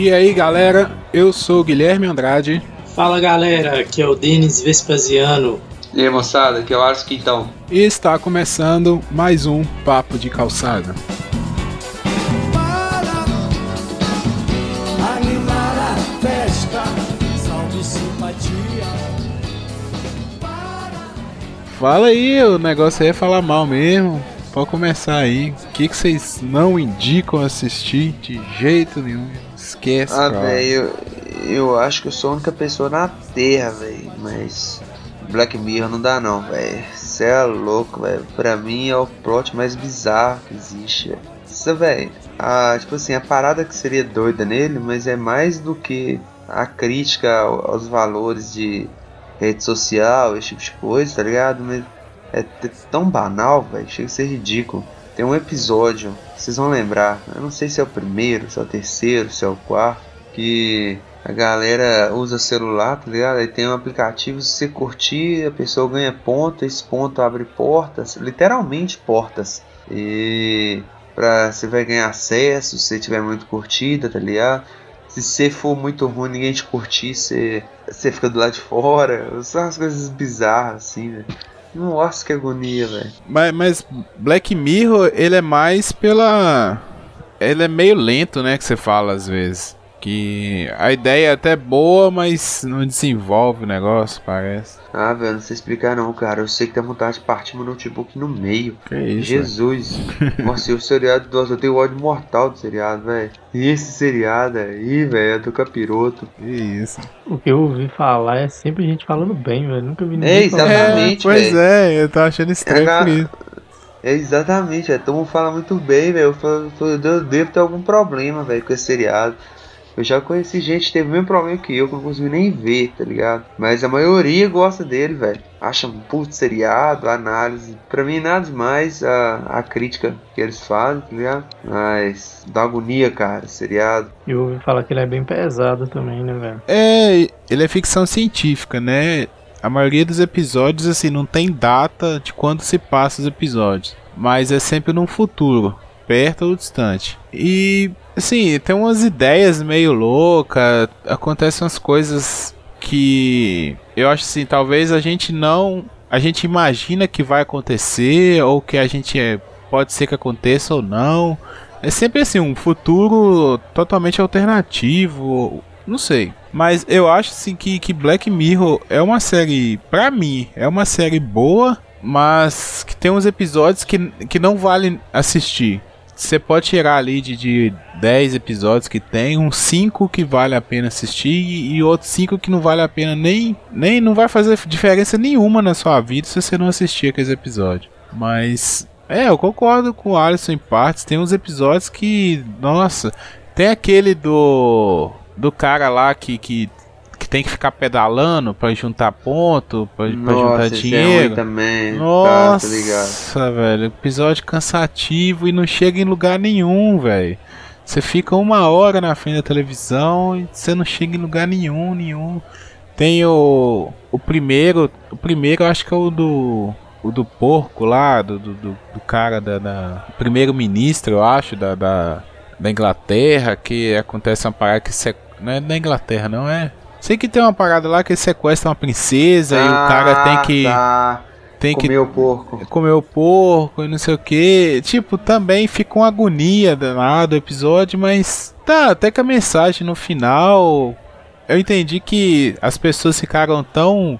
E aí galera, eu sou o Guilherme Andrade. Fala galera, aqui é o Denis Vespasiano. E aí moçada, aqui é o Ars Quintão. E está começando mais um Papo de Calçada. Fala aí, o negócio aí é falar mal mesmo. Pode começar aí. O que, que vocês não indicam assistir de jeito nenhum? Esquece, Ah, velho, eu, eu acho que eu sou a única pessoa na Terra, velho. Mas Black Mirror não dá não, velho. Você é louco, velho. Pra mim é o plot mais bizarro que existe, velho. Isso, velho. a- Tipo assim, a parada que seria doida nele, mas é mais do que a crítica ao- aos valores de rede social, esse tipo de coisa, tá ligado? Mas é t- tão banal, velho. Chega a ser ridículo. Tem um episódio, vocês vão lembrar, eu não sei se é o primeiro, se é o terceiro, se é o quarto, que a galera usa celular, tá ligado? Aí tem um aplicativo, se você curtir, a pessoa ganha ponto, esse ponto abre portas, literalmente portas. E pra, você vai ganhar acesso se tiver muito curtida, tá ligado? Se você for muito ruim, ninguém te curtir, você, você fica do lado de fora. São umas coisas bizarras, assim, velho. Nossa, que agonia, velho. Mas, mas Black Mirror, ele é mais pela. Ele é meio lento, né? Que você fala às vezes. Que a ideia é até boa, mas não desenvolve o negócio, parece. Ah, velho, não sei explicar não, cara. Eu sei que dá vontade de partir meu notebook no meio. Que isso? Jesus. Nossa, e o seriado, nossa, eu tenho ódio mortal do seriado, velho. E esse seriado aí, velho, é do capiroto. Que isso? O que eu ouvi falar é sempre gente falando bem, velho. Nunca vi ninguém É, falar. exatamente. pois velho. é, eu tô achando estranho É, isso. É exatamente, é, todo mundo fala muito bem, velho. Eu, falo- eu, eu devo ter algum problema, velho, com esse seriado. Eu já conheci gente que teve o mesmo problema que eu, que eu não consegui nem ver, tá ligado? Mas a maioria gosta dele, velho. Acha um puto seriado, análise. Pra mim, nada demais a, a crítica que eles fazem, tá ligado? Mas dá agonia, cara, seriado. E eu ouvi falar que ele é bem pesado também, né, velho? É, ele é ficção científica, né? A maioria dos episódios, assim, não tem data de quando se passa os episódios. Mas é sempre num futuro, perto ou distante. E, assim, tem umas ideias meio loucas, acontecem umas coisas que eu acho assim, talvez a gente não. A gente imagina que vai acontecer, ou que a gente é, pode ser que aconteça ou não. É sempre assim, um futuro totalmente alternativo. Não sei. Mas eu acho assim que, que Black Mirror é uma série, pra mim, é uma série boa, mas que tem uns episódios que, que não vale assistir. Você pode tirar ali de, de 10 episódios que tem, uns 5 que vale a pena assistir e, e outros 5 que não vale a pena nem, nem. Não vai fazer diferença nenhuma na sua vida se você não assistir aqueles episódios. Mas. É, eu concordo com o Alisson em partes. Tem uns episódios que. Nossa. Tem aquele do. Do cara lá que, que, tem que ficar pedalando pra juntar ponto, pra, pra juntar é dinheiro. também. Tá, Nossa, tá ligado? velho, episódio cansativo e não chega em lugar nenhum, velho. Você fica uma hora na frente da televisão e você não chega em lugar nenhum, nenhum. Tem o, o primeiro, o primeiro eu acho que é o do o do porco lá, do, do, do- cara da, da primeiro-ministro, eu acho, da, da, da Inglaterra, que acontece uma parada que não é da Inglaterra, não é? Sei que tem uma parada lá que sequestra uma princesa e o cara tem que Tá. tem que Comer o porco. comer o porco e não sei o que. Tipo, também fica uma agonia danada o episódio, mas tá, até que a mensagem no final. Eu entendi que as pessoas ficaram tão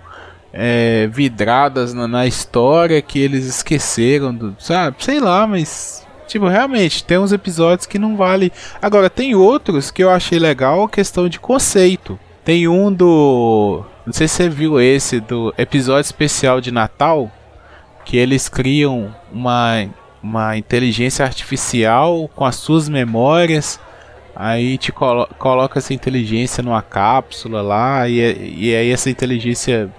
é, vidradas na, na história que eles esqueceram do. Sabe? Sei lá, mas. Tipo, realmente, tem uns episódios que não vale. Agora, tem outros que eu achei legal a questão de conceito. Tem um do. Não sei se você viu esse, do episódio especial de Natal. Que eles criam uma, uma inteligência artificial com as suas memórias. Aí te colo coloca essa inteligência numa cápsula lá. E, e aí essa inteligência.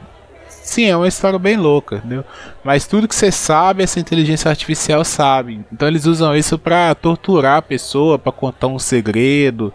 Sim, é uma história bem louca, entendeu? Mas tudo que você sabe, essa inteligência artificial sabe. Então eles usam isso pra torturar a pessoa, pra contar um segredo,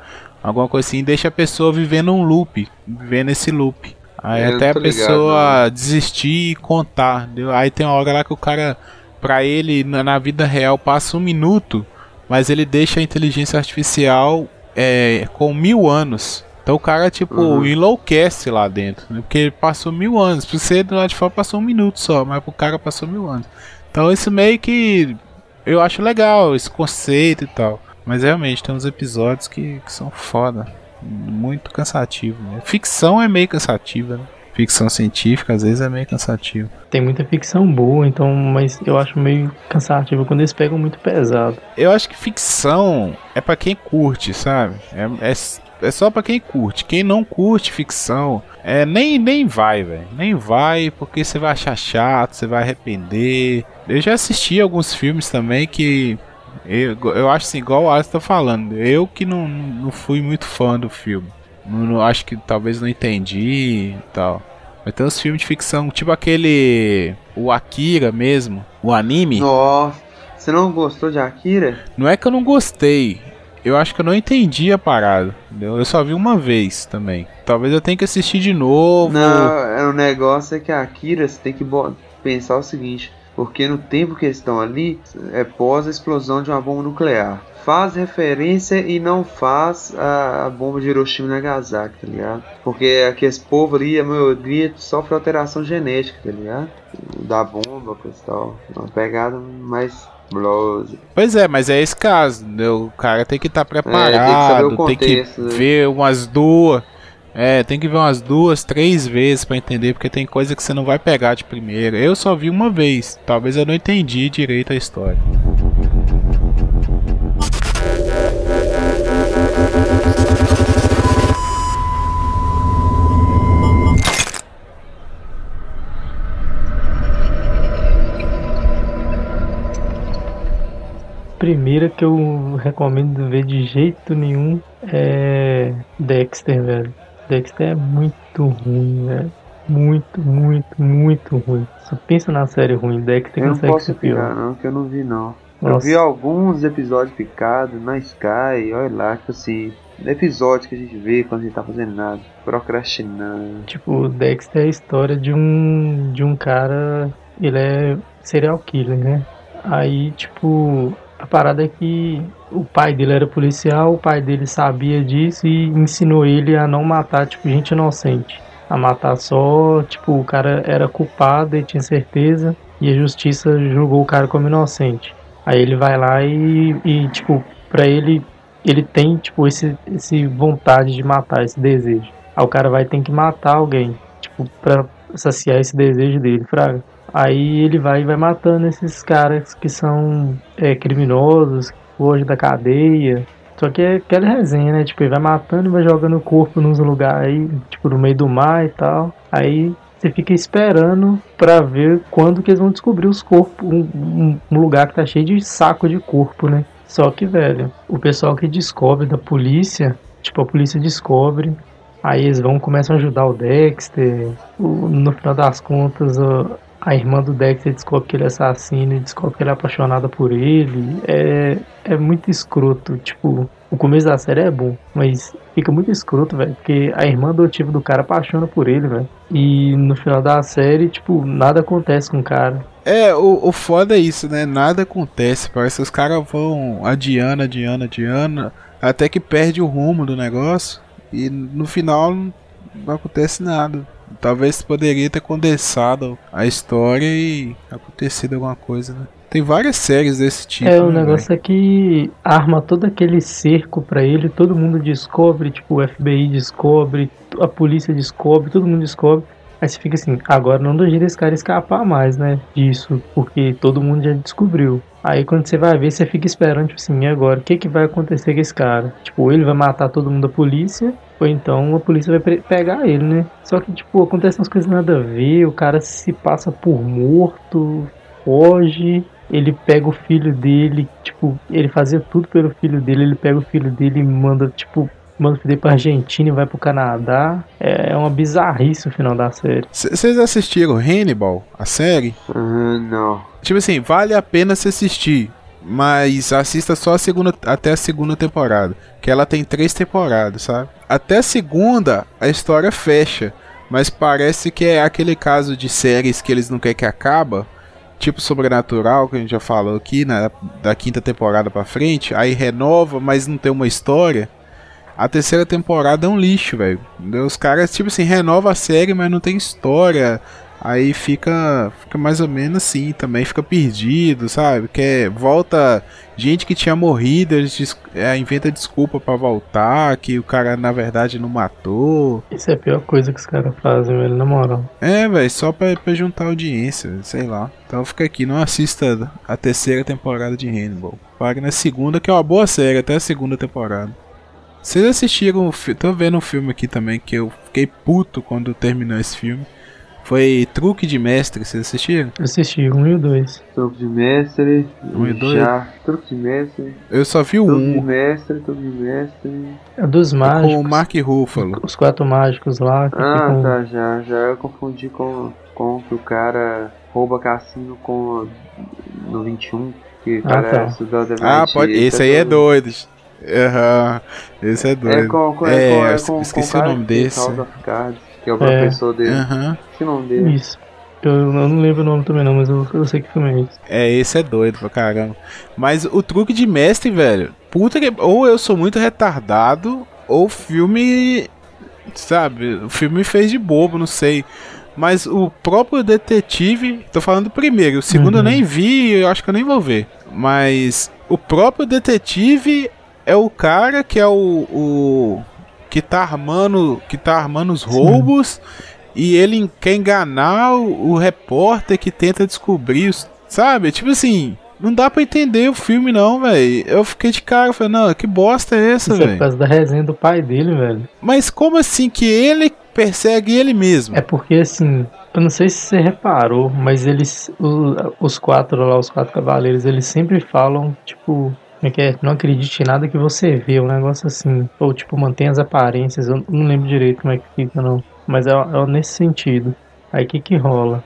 alguma coisa assim, deixa a pessoa vivendo um loop, vivendo esse loop. Aí É, eu até a tô ligado, pessoa desistir e contar? Aí tem uma hora lá que o cara, pra ele, na, na vida real, passa um minuto, mas ele deixa a inteligência artificial é, com mil anos. Então o cara, tipo, Uhum. enlouquece lá dentro, né? Porque ele passou mil anos. Pra você do lado de fora passou um minuto só, mas pro cara passou mil anos. Então isso meio que eu acho legal, esse conceito e tal. Mas realmente tem uns episódios que, que são foda. Muito cansativo. Né? Ficção é meio cansativa, né? Ficção científica às vezes é meio cansativo. Tem muita ficção boa, então, mas eu acho meio cansativo quando eles pegam muito pesado. Eu acho que ficção é pra quem curte, sabe? É, é, é só pra quem curte. Quem não curte ficção, é nem, nem vai, velho. Nem vai, porque você vai achar chato, você vai arrepender. Eu já assisti alguns filmes também que. Eu, eu acho assim, igual o Alisson tá falando. Eu que não, não fui muito fã do filme. Não, não- acho que talvez não entendi e tal. Mas tem uns filmes de ficção, tipo aquele. O Akira mesmo, o anime. Nossa, você não gostou de Akira? Não é que eu não gostei. Eu acho que eu não entendi a parada. Entendeu? Eu só vi uma vez também. Talvez eu tenha que assistir de novo. Não, é, o negócio é que a Akira você tem que pensar o seguinte, porque no tempo que eles estão ali é pós a explosão de uma bomba nuclear. Faz referência e não faz a, a bomba de Hiroshima e Nagasaki, tá ligado? Porque aqueles povos ali, a maioria sofre alteração genética, tá ligado? Da bomba, tal. Uma pegada mais blosa. Pois é, mas é esse caso. entendeu? O cara tem que estar É, tem que preparado. tem que né? ver umas duas. É, tem que ver umas duas, três vezes pra entender, porque tem coisa que você não vai pegar de primeira. Eu só vi uma vez. Talvez eu não entendi direito a história. Primeira que eu recomendo ver de jeito nenhum é Dexter, velho. Dexter é muito ruim, velho. Muito, muito, muito ruim. Só pensa na série ruim, Dexter Eu não consegue posso ser pior. opinar não, que eu não vi não. Eu Nossa. vi alguns episódios picados na Sky, olha lá, tipo assim, episódios que a gente vê quando a gente tá fazendo nada, procrastinando. Tipo, Dexter é a história de um de um cara, ele é serial killer, né? Aí, tipo, a parada é que o pai dele era policial, o pai dele sabia disso e ensinou ele a não matar, tipo, gente inocente. A matar só, tipo, o cara era culpado e tinha certeza e a justiça julgou o cara como inocente. Aí ele vai lá e, e tipo, pra ele, ele tem, tipo, esse, esse vontade de matar, esse desejo. Aí o cara vai ter que matar alguém, tipo, pra saciar esse desejo dele, fraga. Aí ele vai vai matando esses caras que são é, criminosos, hoje da cadeia. Só que é aquela resenha, né? Tipo, ele vai matando e vai jogando o corpo nos lugares aí, tipo, no meio do mar e tal. Aí você fica esperando pra ver quando que eles vão descobrir os corpos, um, um- um lugar que tá cheio de saco de corpo, né? Só que, velho, o pessoal que descobre da polícia, tipo, a polícia descobre, aí eles vão começam a ajudar o Dexter. O- no final das contas, a, a irmã do Dexter descobre que ele é assassino e descobre que ele é apaixonada por ele. É, é muito escroto, tipo, o começo da série é bom, mas fica muito escroto, velho, porque a irmã adotiva do cara apaixona por ele, velho. E no final da série, tipo, nada acontece com o cara. É, o, o foda é isso, né? Nada acontece. Parece que os caras vão adiando, adiando, adiando, até que perde o rumo do negócio. E no final não acontece nada. Talvez poderia ter condensado a história e acontecido alguma coisa, né? Tem várias séries desse tipo. é, o né, negócio é que arma todo aquele cerco pra ele, todo mundo descobre, tipo, o FBI descobre, a polícia descobre, todo mundo descobre. Aí você fica assim, agora não jeito esse cara escapar mais, né? Disso, porque todo mundo já descobriu. Aí quando você vai ver, você fica esperando, tipo assim, e agora? O que, que vai acontecer com esse cara? Tipo, ele vai matar todo mundo da polícia, ou então a polícia vai pegar ele, né? Só que, tipo, acontecem umas coisas nada a ver, o cara se passa por morto, foge, ele pega o filho dele, tipo, ele fazia tudo pelo filho dele, ele pega o filho dele e manda, tipo, manda dele pra Argentina e vai pro Canadá. É uma bizarrice o final da série. Vocês assistiram Hannibal, a série? Ah, não. Tipo assim, vale a pena se assistir. Mas assista só a segunda, até a segunda temporada. Que ela tem três temporadas, sabe? Até a segunda, a história fecha. Mas parece que é aquele caso de séries que eles não querem que acaba. Tipo Sobrenatural, que a gente já falou aqui, né? Da quinta temporada pra frente. Aí renova, mas não tem uma história. A terceira temporada é um lixo, velho. Os caras, tipo assim, renova a série, mas não tem história. Aí fica, fica mais ou menos assim, também fica perdido, sabe? Que volta gente que tinha morrido, eles é, inventa desculpa para voltar, que o cara na verdade não matou. Isso é a pior coisa que os caras fazem, velho, na moral. É, velho, só pra, pra juntar audiência, sei lá. Então fica aqui, não assista a terceira temporada de Hannibal. Pague na segunda, que é uma boa série, até a segunda temporada. Vocês assistiram, tô vendo um filme aqui também que eu fiquei puto quando terminou esse filme. Foi Truque de Mestre, vocês assistiram? Assisti, um e o dois. Truque de Mestre. Um e dois? Já. Truque de Mestre. Eu só vi o Truque um. de Mestre, Truque de Mestre. É dos mágicos. Com o Mark Ruffalo. Os quatro mágicos lá. Que Ah, ficam... tá, já. Já eu confundi com, com que o cara rouba cassino com no 21. Que o Ah, cara tá. é estudante Ah, pode. Esse aí é doido. Aham. Esse é É doido. com, com, É, é com, é eu esqueci com o cara nome que fez desse. Cards, que é o É. professor dele. Esqueci o nome dele. Isso. Eu, eu não lembro o nome também não, mas eu, eu sei que filme é esse. É, esse é doido pra caramba. Mas o truque de mestre, velho. Puta que. Ou eu sou muito retardado, ou o filme. Sabe? O filme me fez de bobo, não sei. Mas o próprio detetive. Tô falando do primeiro. O segundo eu Uhum. nem vi, eu acho que eu nem vou ver. Mas o próprio detetive é o cara que é o. o que tá armando. Que tá armando os roubos. E ele quer enganar o, o repórter que tenta descobrir os. Sabe? Tipo assim. Não dá pra entender o filme, não, velho. Eu fiquei de cara, falei, não, que bosta é essa, Isso é por velho? causa da resenha do pai dele, velho. Mas como assim que ele persegue ele mesmo? É porque assim, eu não sei se você reparou, mas eles, os quatro lá, os quatro cavaleiros, eles sempre falam, tipo, como é que é? Não acredite em nada que você vê, um negócio assim. Ou tipo, mantém as aparências, eu não lembro direito como é que fica, não. Mas é, é nesse sentido. Aí o que que rola?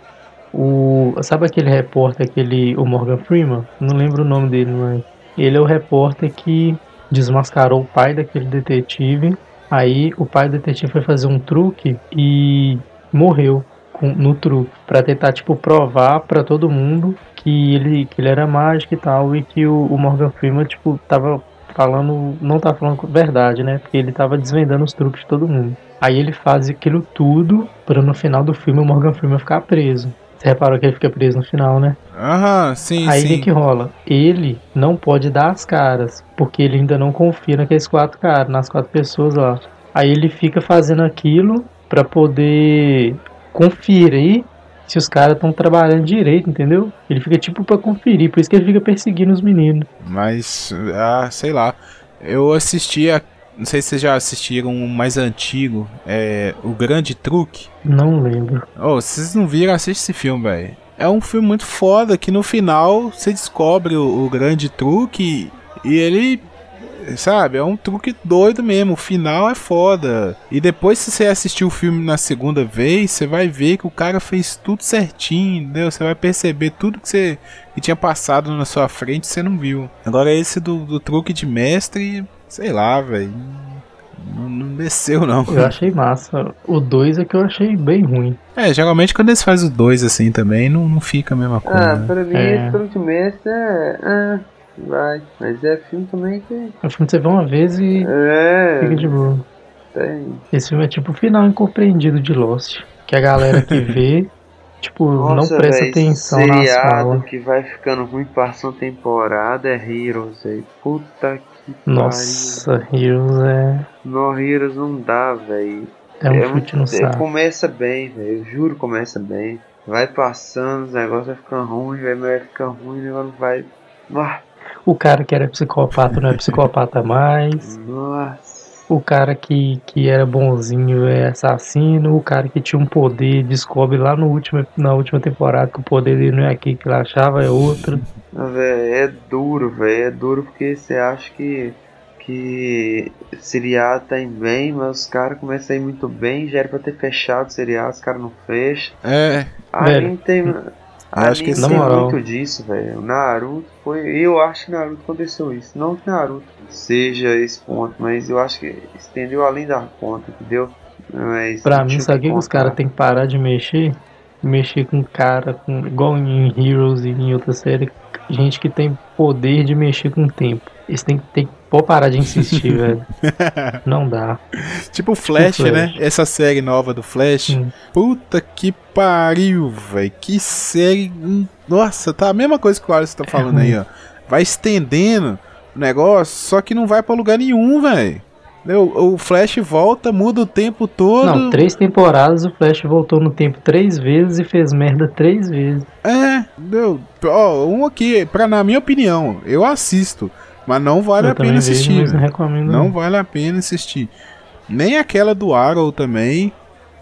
O, sabe aquele repórter, aquele, o Morgan Freeman? Não lembro o nome dele, mas ele é o repórter que desmascarou o pai daquele detetive. Aí o pai do detetive foi fazer um truque e morreu com- no truque Pra tentar tipo provar pra todo mundo que ele que ele era mágico e tal e que o, o Morgan Freeman tipo tava falando não tá falando verdade, né? Porque ele tava desvendando os truques de todo mundo. Aí ele faz aquilo tudo pra no final do filme o Morgan Freeman ficar preso. Você reparou que ele fica preso no final, né? Aham, sim, Aí o que sim. que rola? Ele não pode dar as caras, porque ele ainda não confia naqueles quatro caras, nas quatro pessoas lá. Aí ele fica fazendo aquilo pra poder conferir se os caras estão trabalhando direito, entendeu? Ele fica tipo pra conferir, por isso que ele fica perseguindo os meninos. Mas, ah, sei lá. Eu assisti a. Não sei se vocês já assistiram um mais antigo, é O Grande Truque. Não lembro. Oh, se vocês não viram, assiste esse filme, velho. É um filme muito foda que no final você descobre o, o grande truque e ele. Sabe, é um truque doido mesmo. O final é foda. E depois, se você assistir o filme na segunda vez, você vai ver que o cara fez tudo certinho, entendeu? Você vai perceber tudo que você que tinha passado na sua frente você não viu. Agora, esse do, do truque de mestre, sei lá, velho. Não, não desceu, não. Eu achei massa. O 2 é que eu achei bem ruim. É, geralmente quando eles fazem os dois assim também, não, não fica a mesma coisa. Ah, né? pra mim É. esse truque de mestre é. Ah, vai. Mas é filme também que. O filme você vê uma vez e É. fica de boa. Tem. Esse filme é tipo o final incompreendido de Lost. Que a galera que vê, tipo, Nossa, não presta véi, atenção nas seriado falas. que vai ficando ruim passando temporada é Heroes, velho. Puta que Nossa, Heroes é. No Heroes não dá, velho. é um chute no é, saco. começa bem, velho. Eu juro que começa bem. Vai passando, os negócios vai ficando ruim, vai, vai ficando ruim, o negócio vai. Ah, O cara que era psicopata não é psicopata mais. Nossa. O cara que, que era bonzinho é assassino. O cara que tinha um poder descobre lá no último, na última temporada que o poder dele não é aqui que ele achava, é outro. Ah, véi, é duro, velho. É duro porque você acha que. Que seriado tá indo bem, mas os caras começam a ir muito bem. Já era pra ter fechado o seriado, os caras não fecham. É, Anime tem. Acho que esse- tem Na moral. muito disso, velho. Naruto foi. Eu acho que Naruto aconteceu isso. Não que Naruto seja esse ponto, mas eu acho que estendeu além da conta, entendeu? Mas Pra mim, sabe o que, que os caras têm que parar de mexer? Mexer com cara, com, igual em Heroes e em outra série. Gente que tem poder de mexer com o tempo. Eles têm, que pode parar de insistir, velho. Não dá. Tipo Flash, tipo Flash, né? Essa série nova do Flash. Hum. Puta que pariu, velho. Que série. Nossa, tá a mesma coisa que o Alisson tá é falando é aí, ó. Vai estendendo o negócio, só que não vai pra lugar nenhum, velho. O, o Flash volta, muda o tempo todo. Não, três temporadas o Flash voltou no tempo três vezes e fez merda três vezes. É, deu. Ó, um aqui, pra, na minha opinião, eu assisto. Mas não vale eu a pena assistir. Vejo, não, recomendo não vale a pena assistir. Nem aquela do Arrow também,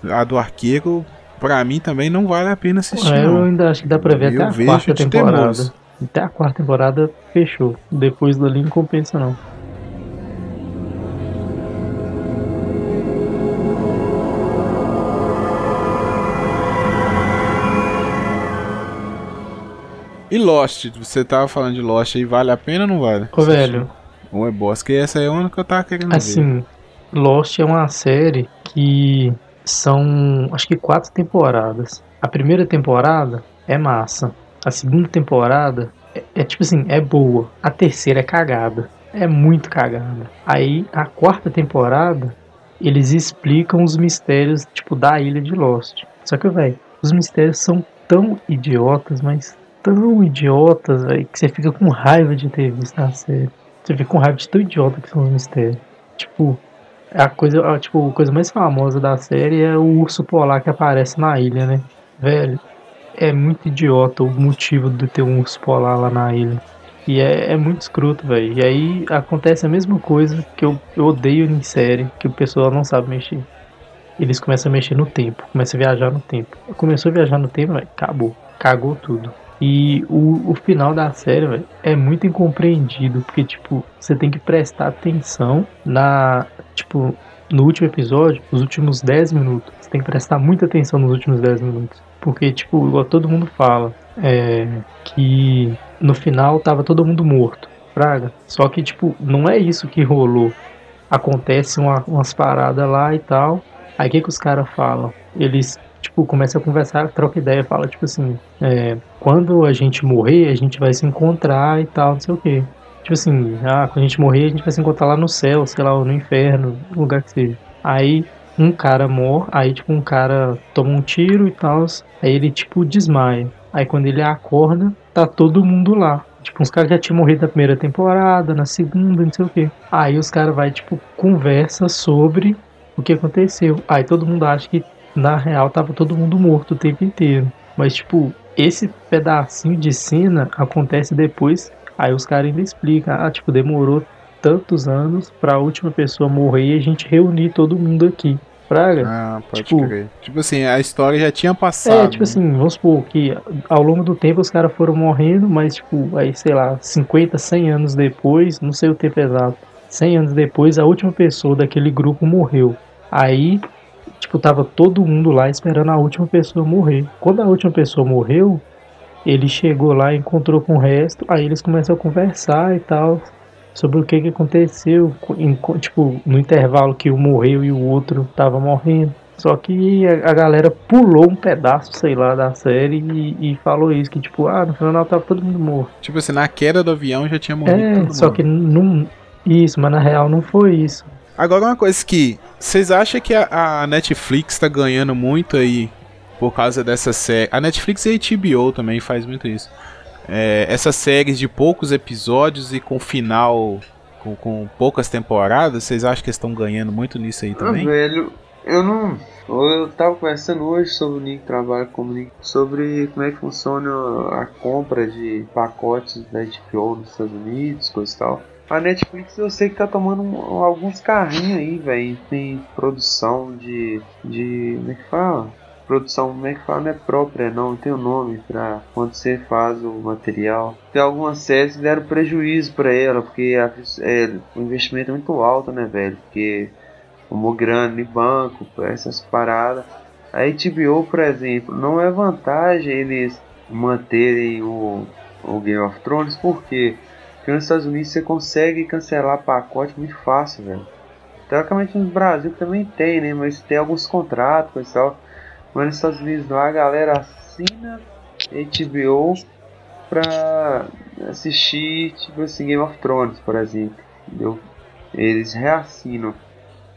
a do Arqueiro, pra mim também não vale a pena assistir. É, eu ainda acho que dá pra ver eu até a quarta temporada. Até a quarta temporada fechou. Depois dali não compensa não. E Lost, você tava falando de Lost aí, vale a pena ou não vale? Ô, velho. Ou é boss, que essa é a única que eu tava querendo assim, ver. Assim, Lost é uma série que são, acho que quatro temporadas. A primeira temporada é massa. A segunda temporada é, é tipo assim, é boa. A terceira é cagada. É muito cagada. Aí, a quarta temporada, eles explicam os mistérios, tipo, da ilha de Lost. Só que, velho, os mistérios são tão idiotas, mas tão idiotas, velho, que você fica com raiva de ter visto a série. Você fica com raiva de tão idiota que são os mistérios. Tipo, a coisa, a, tipo, a coisa mais famosa da série é o urso polar que aparece na ilha, né? Velho, é muito idiota o motivo de ter um urso polar lá na ilha. E é, é muito escroto, velho. E aí acontece a mesma coisa que eu, eu odeio em série, que o pessoal não sabe mexer. Eles começam a mexer no tempo, começam a viajar no tempo. Começou a viajar no tempo, acabou. Cagou tudo. E o, o final da série, véio, é muito incompreendido, porque, tipo, você tem que prestar atenção na, tipo, no último episódio, os últimos 10 minutos. Você tem que prestar muita atenção nos últimos 10 minutos. Porque, tipo, igual todo mundo fala, é, que no final tava todo mundo morto, praga. Só que, tipo, não é isso que rolou. Acontece uma, umas paradas lá e tal. Aí o que, que os caras falam? Eles tipo, começa a conversar, troca ideia, fala, tipo assim, é, quando a gente morrer, a gente vai se encontrar e tal, não sei o quê. Tipo assim, ah, quando a gente morrer, a gente vai se encontrar lá no céu, sei lá, ou no inferno, no lugar que seja. Aí um cara morre, aí tipo um cara toma um tiro e tal, aí ele tipo desmaia. Aí quando ele acorda, tá todo mundo lá. Tipo, uns caras já tinham morrido na primeira temporada, na segunda, não sei o que. Aí os caras vai tipo, conversa sobre o que aconteceu. Aí todo mundo acha que na real tava todo mundo morto o tempo inteiro. Mas, tipo, esse pedacinho de cena acontece depois. Aí os caras ainda explicam, ah, tipo, demorou tantos anos pra última pessoa morrer e a gente reunir todo mundo aqui. Praga? Ah, pode tipo, crer. Tipo assim, a história já tinha passado. É, tipo assim, vamos supor que ao longo do tempo os caras foram morrendo, mas tipo, aí sei lá, 50, 100 anos depois, não sei o tempo exato, 100 anos depois, a última pessoa daquele grupo morreu. Aí tipo, tava todo mundo lá esperando a última pessoa morrer. Quando a última pessoa morreu, ele chegou lá, encontrou com o resto, aí eles começam a conversar e tal sobre o que que aconteceu, em, tipo, no intervalo que um morreu e o outro tava morrendo. Só que a, galera pulou um pedaço, sei lá, da série e, e, falou isso, que tipo, ah, no final tava todo mundo morto. Tipo assim, na queda do avião já tinha morrido É, só mundo. que não... Isso, mas na real não foi isso. Agora uma coisa que vocês acham que a, a Netflix tá ganhando muito aí por causa dessa série? A Netflix e a HBO também faz muito isso. É, essas séries de poucos episódios e com final com, com poucas temporadas, vocês acham que estão ganhando muito nisso aí também? Ah, velho, eu não. Eu tava conversando hoje sobre o Nick trabalha como Nick, sobre como é que funciona a compra de pacotes da HBO nos Estados Unidos, coisa e tal. A Netflix eu sei que tá tomando um, alguns carrinhos aí, velho. Tem produção de. de. como é que fala? Produção, como é que fala? Não é própria, não. Tem um nome pra quando você faz o material. Tem algumas séries que deram prejuízo pra ela, porque a, é, o investimento é muito alto, né, velho? Porque tomou grana em banco, essas paradas. A HBO, por exemplo, não é vantagem eles manterem o, o Game of Thrones, porque porque nos Estados Unidos você consegue cancelar pacote muito fácil, velho. Teoricamente no Brasil também tem, né? Mas tem alguns contratos e tal. Mas nos Estados Unidos não, a galera assina HBO pra assistir, tipo assim, Game of Thrones, por exemplo. Entendeu? Eles reassinam.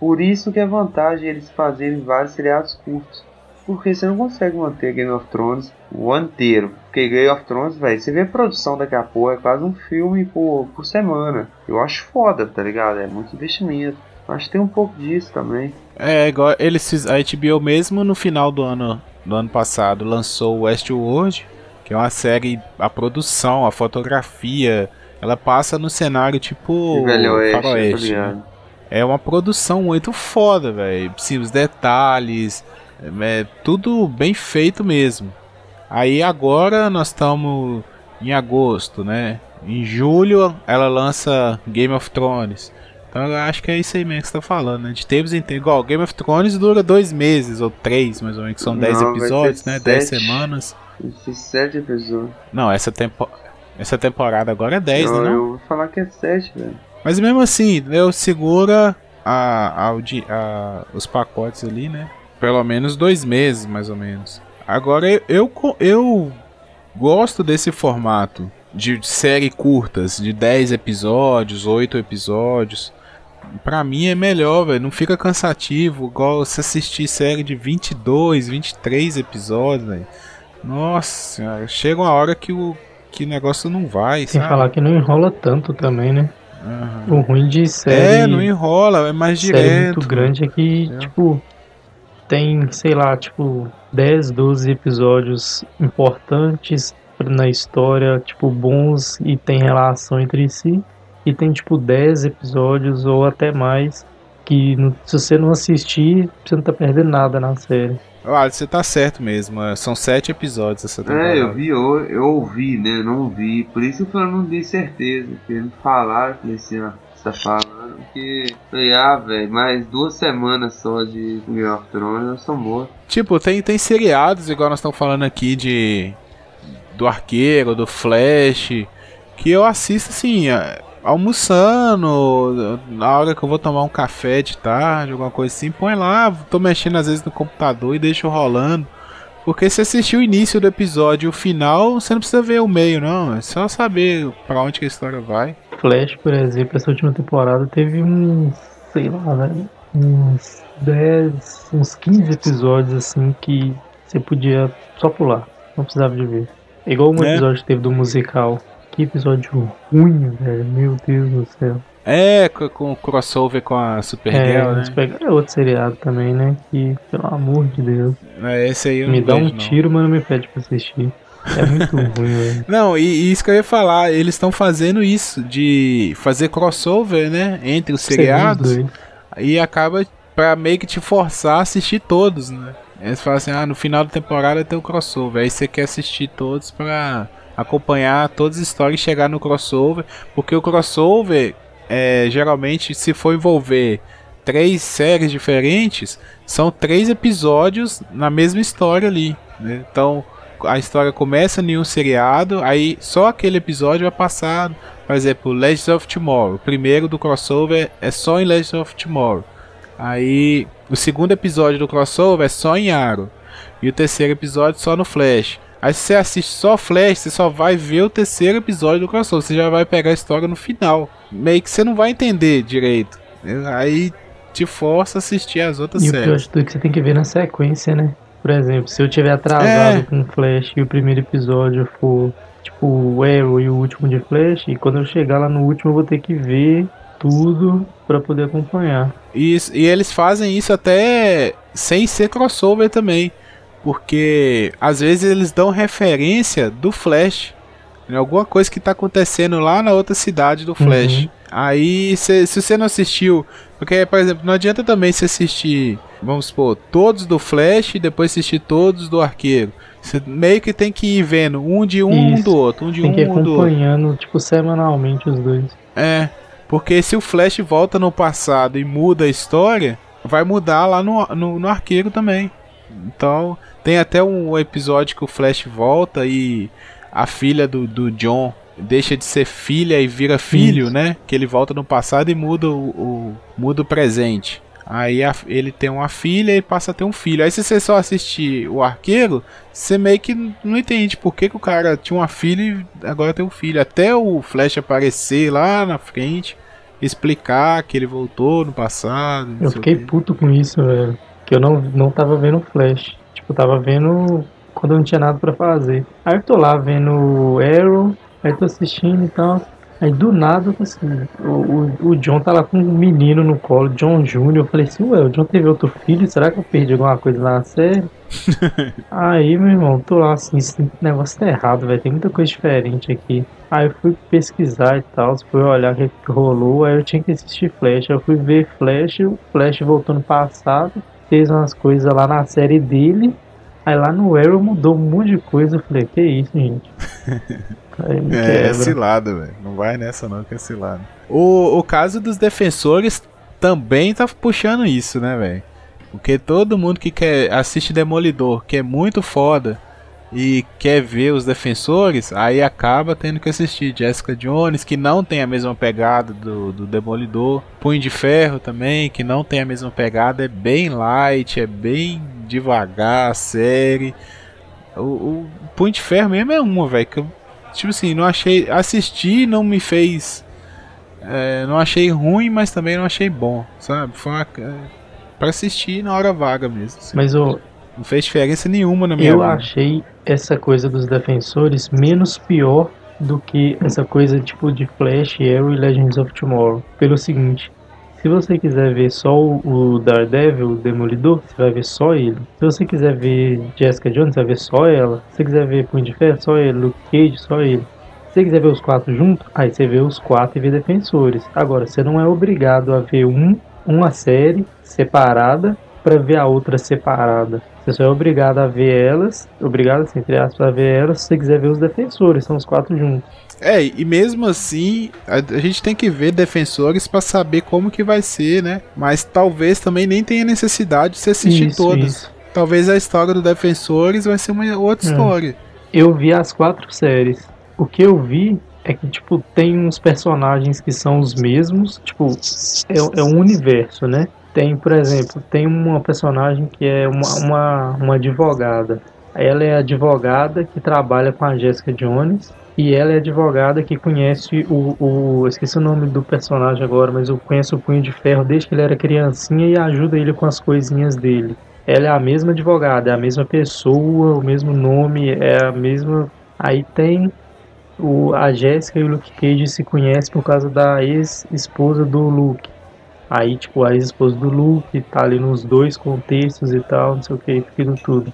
Por isso que é vantagem eles fazerem vários seriados curtos. Porque você não consegue manter Game of Thrones o ano inteiro. Porque Game of Thrones, velho, você vê a produção daqui a pouco, é quase um filme por, por semana. Eu acho foda, tá ligado? É muito investimento. Acho que tem um pouco disso também. É, igual eles a HBO mesmo no final do ano do ano passado lançou Westworld, que é uma série a produção, a fotografia, ela passa no cenário tipo Velho Oeste, Faroeste. Né? É uma produção muito foda, velho. Os detalhes, é, tudo bem feito mesmo. Aí agora nós estamos em agosto, né? Em julho ela lança Game of Thrones. Então eu acho que é isso aí mesmo que você tá falando, né? De tempos em tempos. Igual, Game of Thrones dura dois meses, ou três, mais ou menos, que são Não, dez episódios, né? Sete. Dez semanas. sete episódios. Não, essa, tempo... essa temporada agora é dez, não, né? Não, eu vou falar que é sete, velho. Mas mesmo assim, eu segura a, a, a, os pacotes ali, né? Pelo menos dois meses, mais ou menos. Agora, eu, eu, eu gosto desse formato de série curtas, de 10 episódios, 8 episódios pra mim é melhor, velho. Não fica cansativo, igual você assistir série de 22, 23 episódios, velho. Nossa, chega uma hora que o que negócio não vai, Sem sabe? falar que não enrola tanto também, né? Uhum. O ruim de série. É, não enrola, é mais série direto. muito grande é que, é. tipo, tem, sei lá, tipo, 10, 12 episódios importantes na história, tipo, bons e tem relação entre si e tem tipo 10 episódios ou até mais que se você não assistir, você não tá perdendo nada na série. Ah, você tá certo mesmo. É, são sete episódios essa temporada. É, eu vi, eu, eu ouvi, né? Não vi. Por isso que eu não dei certeza. Porque eles falaram, falei assim, ó, tá falando que. Falei, ah, velho, mais duas semanas só de Game of Thrones, eu sou morto. Tipo, tem, tem seriados, igual nós estamos falando aqui de. Do Arqueiro, do Flash. Que eu assisto assim. Almoçando, na hora que eu vou tomar um café de tarde, alguma coisa assim, põe lá, tô mexendo às vezes no computador e deixo rolando. Porque se assistir o início do episódio e o final, você não precisa ver o meio, não. É só saber para onde que a história vai. Flash, por exemplo, essa última temporada teve uns, sei lá, velho, uns 10, uns 15 episódios assim que você podia só pular, não precisava de ver. Igual um é. episódio que teve do musical que episódio ruim, velho. Meu Deus do céu. É, com o crossover com a Supergirl, é, né? Supergirl é outro seriado também, né? Que, pelo amor de Deus. É, esse aí eu Me não dá vejo, um tiro, mas não me pede pra assistir. É muito ruim, velho. Não, e, e, isso que eu ia falar, eles estão fazendo isso, de fazer crossover, né? Entre os seriados. E acaba pra meio que te forçar a assistir todos, né? Eles falam assim, ah, no final da temporada tem o crossover. Aí você quer assistir todos pra acompanhar todas as histórias e chegar no crossover, porque o crossover é, geralmente se for envolver três séries diferentes, são três episódios na mesma história ali. Né? Então a história começa em um seriado, aí só aquele episódio vai passar, por exemplo, Legends of Tomorrow. O primeiro do crossover é só em Legends of Tomorrow. Aí o segundo episódio do crossover é só em Arrow. E o terceiro episódio só no Flash. Aí se você assiste só Flash, você só vai ver o terceiro episódio do crossover. Você já vai pegar a história no final. Meio que você não vai entender direito. Aí te força a assistir as outras e séries. E o pior de tudo é que você tem que ver na sequência, né? Por exemplo, se eu tiver atrasado é. com Flash e o primeiro episódio for tipo o Arrow e o último de Flash, e quando eu chegar lá no último eu vou ter que ver tudo para poder acompanhar. Isso, e eles fazem isso até sem ser crossover também. Porque às vezes eles dão referência do Flash. Em alguma coisa que está acontecendo lá na outra cidade do Flash. Uhum. Aí, se, se você não assistiu. Porque, por exemplo, não adianta também se assistir, vamos supor, todos do Flash e depois assistir todos do Arqueiro. Você meio que tem que ir vendo um de um, um do outro, um de tem um, que ir um do outro. acompanhando, tipo, semanalmente os dois. É, porque se o Flash volta no passado e muda a história, vai mudar lá no, no, no Arqueiro também. Então, tem até um episódio que o Flash volta e a filha do, do John deixa de ser filha e vira filho, Isso. né? Que ele volta no passado e muda o, o, muda o presente. Aí a, ele tem uma filha e passa a ter um filho. Aí se você só assistir o arqueiro, você meio que não entende por que, que o cara tinha uma filha e agora tem um filho. Até o Flash aparecer lá na frente, explicar que ele voltou no passado. Eu fiquei puto com isso, velho. Que eu não, não tava vendo Flash. Tipo, tava vendo quando eu não tinha nada para fazer. Aí eu tô lá vendo Arrow, aí tô assistindo e tal. Aí do nada, assim, o, o, John tá lá com um menino no colo, John Jr. Eu falei assim, ué, o John teve outro filho, será que eu perdi alguma coisa lá na série? aí, meu irmão, tô lá assim, esse negócio tá errado, velho, tem muita coisa diferente aqui. Aí eu fui pesquisar e tal, fui olhar o que rolou, aí eu tinha que assistir Flash. Aí eu fui ver Flash, o Flash voltou no passado, fez umas coisas lá na série dele, Aí lá no Arrow mudou um monte de coisa. Eu falei, que isso, gente? é, é cilada, velho. Não vai nessa não, que é cilada. O, o caso dos defensores também tá puxando isso, né, velho? Porque todo mundo que quer assiste Demolidor, que é muito foda, e quer ver os defensores, aí acaba tendo que assistir Jessica Jones, que não tem a mesma pegada do, do Demolidor. Punho de Ferro também, que não tem a mesma pegada, é bem light, é bem devagar a série. O, o Punho de Ferro mesmo é uma, velho, que eu, tipo assim, não achei. Assistir não me fez. É, não achei ruim, mas também não achei bom, sabe? Foi uma, é, pra assistir na hora vaga mesmo. Assim. Mas o. Não fez diferença nenhuma na minha Eu vida. achei essa coisa dos defensores menos pior do que essa coisa tipo de Flash, Arrow e Legends of Tomorrow. Pelo seguinte, se você quiser ver só o Daredevil, o Demolidor, você vai ver só ele. Se você quiser ver Jessica Jones, você vai ver só ela. Se você quiser ver Punho de Ferro, só ele. Luke Cage, só ele. Se você quiser ver os quatro juntos, aí você vê os quatro e vê Defensores. Agora, você não é obrigado a ver um, uma série separada para ver a outra separada. Você é obrigado a ver elas, obrigado, assim, entre aspas, a ver elas se você quiser ver os defensores, são os quatro juntos. É, e mesmo assim, a, a gente tem que ver defensores para saber como que vai ser, né? Mas talvez também nem tenha necessidade de se assistir isso, todas. Isso. Talvez a história do Defensores vai ser uma outra é. história. Eu vi as quatro séries. O que eu vi é que, tipo, tem uns personagens que são os mesmos, tipo, é, é um universo, né? Tem, por exemplo, tem uma personagem que é uma, uma, uma advogada. Ela é advogada que trabalha com a Jessica Jones e ela é advogada que conhece o, o esqueci o nome do personagem agora, mas eu conheço o Punho de Ferro desde que ele era criancinha e ajuda ele com as coisinhas dele. Ela é a mesma advogada, é a mesma pessoa, o mesmo nome, é a mesma. Aí tem o, a Jéssica e o Luke Cage se conhecem por causa da ex-esposa do Luke. Aí, tipo, a ex-esposa do Luke tá ali nos dois contextos e tal, não sei o que, aquilo tudo.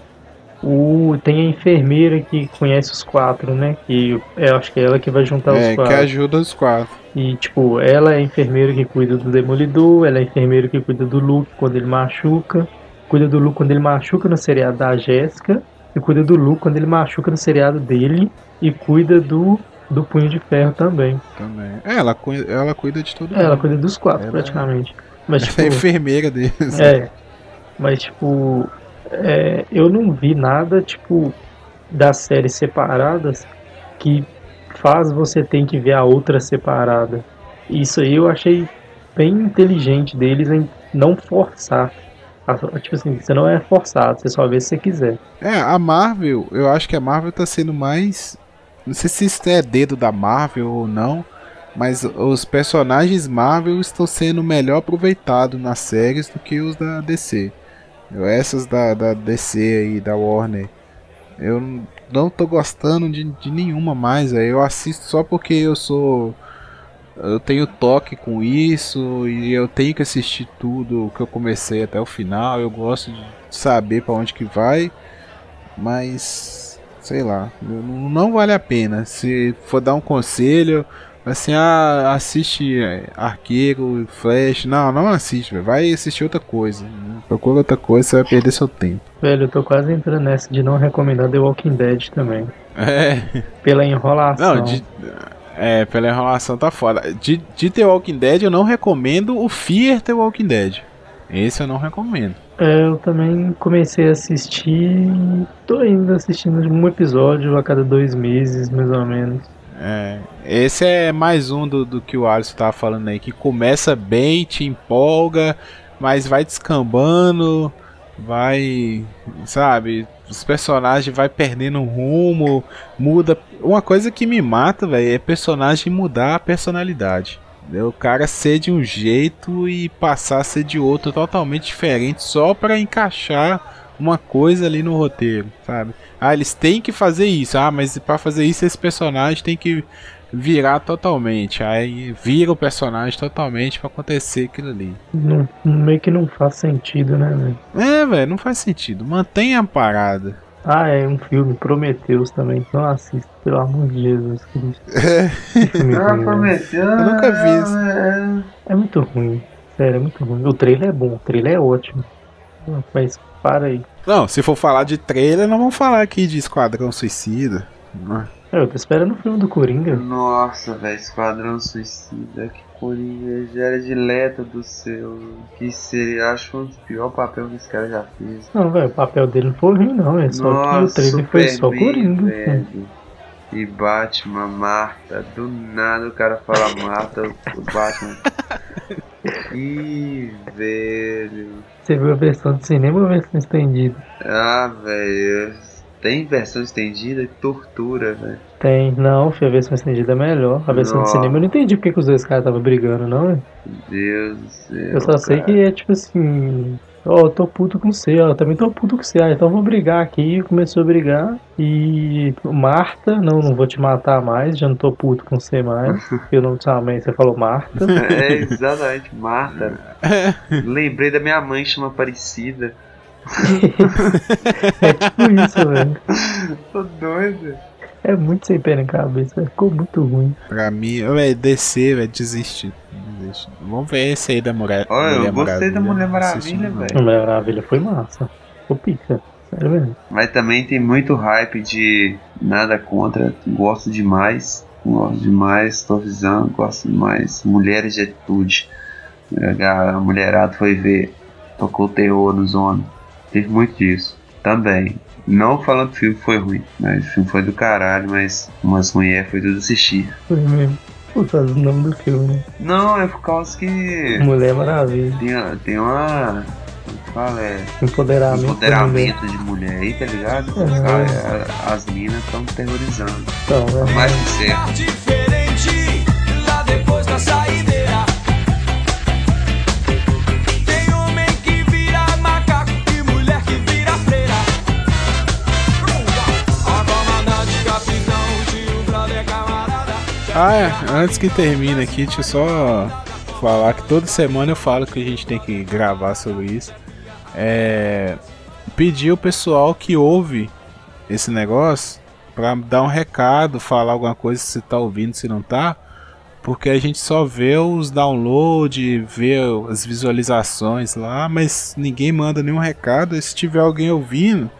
O, tem a enfermeira que conhece os quatro, né? Que eu acho que é ela que vai juntar é, os quatro. É, que ajuda os quatro. E, tipo, ela é a enfermeira que cuida do Demolidor, ela é a enfermeira que cuida do Luke quando ele machuca, cuida do Luke quando ele machuca no seriado da Jéssica, e cuida do Luke quando ele machuca no seriado dele, e cuida do do Punho de Ferro também. Também. É, ela, cuida, ela cuida de todo é, mundo. Ela cuida dos quatro, ela praticamente. Mas, ela tipo, é enfermeira deles. É. Mas, tipo, é, eu não vi nada, tipo, das séries separadas que faz você ter que ver a outra separada. Isso aí eu achei bem inteligente deles em não forçar. Tipo assim, você não é forçado, você só vê se você quiser. É, a Marvel, eu acho que a Marvel tá sendo mais não sei se isso é dedo da Marvel ou não, mas os personagens Marvel estão sendo melhor aproveitados nas séries do que os da DC. Essas da, da DC aí, da Warner, eu não tô gostando de, de nenhuma mais. Aí eu assisto só porque eu sou. Eu tenho toque com isso e eu tenho que assistir tudo que eu comecei até o final. Eu gosto de saber para onde que vai, mas sei lá, não vale a pena. Se for dar um conselho, assim, ah, assiste é, Arqueiro, Flash, não, não assiste, véio. vai assistir outra coisa. Procura outra coisa, você vai perder seu tempo. Velho, eu tô quase entrando nessa de não recomendar The Walking Dead também. É. Pela enrolação. Não, de, é, pela enrolação tá foda. De, de The Walking Dead eu não recomendo o Fear The Walking Dead. Esse eu não recomendo. É, eu também comecei a assistir. Tô ainda assistindo um episódio a cada dois meses, mais ou menos. É, esse é mais um do, do que o Alisson tava falando aí, que começa bem, te empolga, mas vai descambando, vai, sabe, os personagens vai perdendo rumo, muda. Uma coisa que me mata, velho, é personagem mudar a personalidade. O cara ser de um jeito e passar a ser de outro totalmente diferente só para encaixar uma coisa ali no roteiro, sabe? Ah, eles têm que fazer isso. Ah, mas para fazer isso esse personagem tem que virar totalmente. Aí vira o personagem totalmente para acontecer aquilo ali. Não, meio que não faz sentido, né, velho? É, velho, não faz sentido. Mantenha a parada. Ah, é um filme, Prometeus também. Então assista, pelo amor de Jesus Cristo. É. Ah, Prometeus. Eu nunca vi isso. É, É muito ruim. Sério, é muito ruim. O trailer é bom, o trailer é ótimo. Mas para aí. Não, se for falar de trailer, não vamos falar aqui de Esquadrão Suicida. Né? É, Eu tô esperando o filme do Coringa. Nossa, velho, Esquadrão Suicida, que Coringa, Jared Leto do céu. Que seria, acho um dos piores papéis que esse cara já fez. Não, velho, o papel dele não foi ruim, não. É só que o Nossa, trailer foi só Superman, Coringa. velho. E Batman, Marta, do nada o cara fala Marta, o Batman. Ih, velho. Você viu a versão de cinema ou a versão estendida? Ah, velho. Tem versão estendida e tortura, velho. Tem, não, filho, a versão estendida é melhor. A versão de Nossa. cinema eu não entendi porque que os dois caras estavam brigando, não. velho. Meu Deus do céu. Eu só sei cara. que é tipo assim. Ó, eu tô puto com você, ó. eu Também tô puto com você. Ah, então vamos brigar aqui. Começou a brigar. E Marta, não, não vou te matar mais. Já não tô puto com você mais. Eu não te amei, você falou Marta. É, exatamente, Marta. Lembrei da minha mãe, chama Aparecida. É tipo isso, velho. Tô doido. É muito sem pé na cabeça, velho. ficou muito ruim. Pra mim, véio, descer, velho, desistir. Desistir. Vamos ver esse aí da Mulher, Olha, eu gostei da Mulher Maravilha, velho. A Mulher Maravilha foi massa. Ficou pica. Sério mesmo. Mas também tem muito hype de nada contra. Gosto demais. Gosto demais, tô avisando, gosto demais. Mulheres de atitude. A mulherada foi ver, tocou terror no zona. Teve muito disso. Também. Não falando que o filme foi ruim, mas o filme foi do caralho, mas umas mulheres foi tudo assistir. Foi mesmo. Puta, o nome do filme, né? Não, é por causa que Mulher Maravilha. tem, tem uma. Que fala? É. Empoderamento. empoderamento de mulher aí, tá ligado? Uhum. Cara, As minas estão terrorizando. Então, é. Mais que certo. Ah, é. Antes que termine aqui, deixa eu só falar que toda semana eu falo que a gente tem que gravar sobre isso. É. Pedir o pessoal que ouve esse negócio pra dar um recado, falar alguma coisa se tá ouvindo, se não tá. Porque a gente só vê os downloads, vê as visualizações lá, mas ninguém manda nenhum recado. E se tiver alguém ouvindo,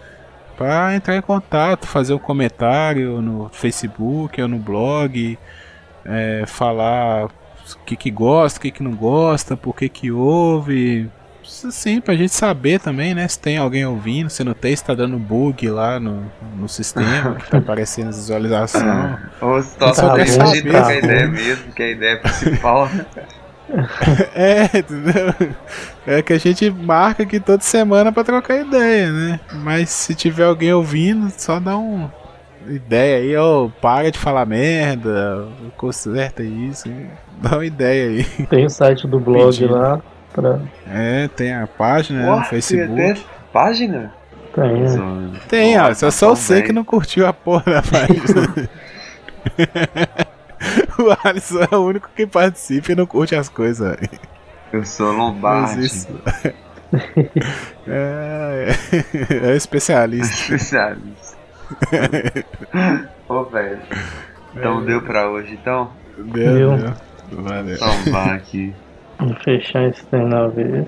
para entrar em contato, fazer um comentário no Facebook ou no blog, é, falar o que, que gosta, o que, que não gosta, por que, que ouve. Sim, pra gente saber também, né? Se tem alguém ouvindo, se não tem, se tá dando bug lá no, no sistema, que tá aparecendo as visualizações. Ou se tá só tá que a ideia mesmo, que a ideia é principal. É, entendeu? É que a gente marca aqui toda semana pra trocar ideia, né? Mas se tiver alguém ouvindo, só dá um ideia aí, ó, para de falar merda, conserta isso, dá uma ideia aí. Tem o site do blog Pedido. lá. Pra... É, tem a página Ué, no Facebook. tem até página? Tem? Zona. Tem, ó, Nossa, só tão você que não curtiu a porra da página. o Alisson é o único que participa e não curte as coisas. Eu sou Lombardi. isso- é, é, é especialista. Especialista. Ô, velho. Então deu pra hoje, então? Deu, Deu. deu. Valeu. Salvar aqui. Vamos fechar esse trem na vez.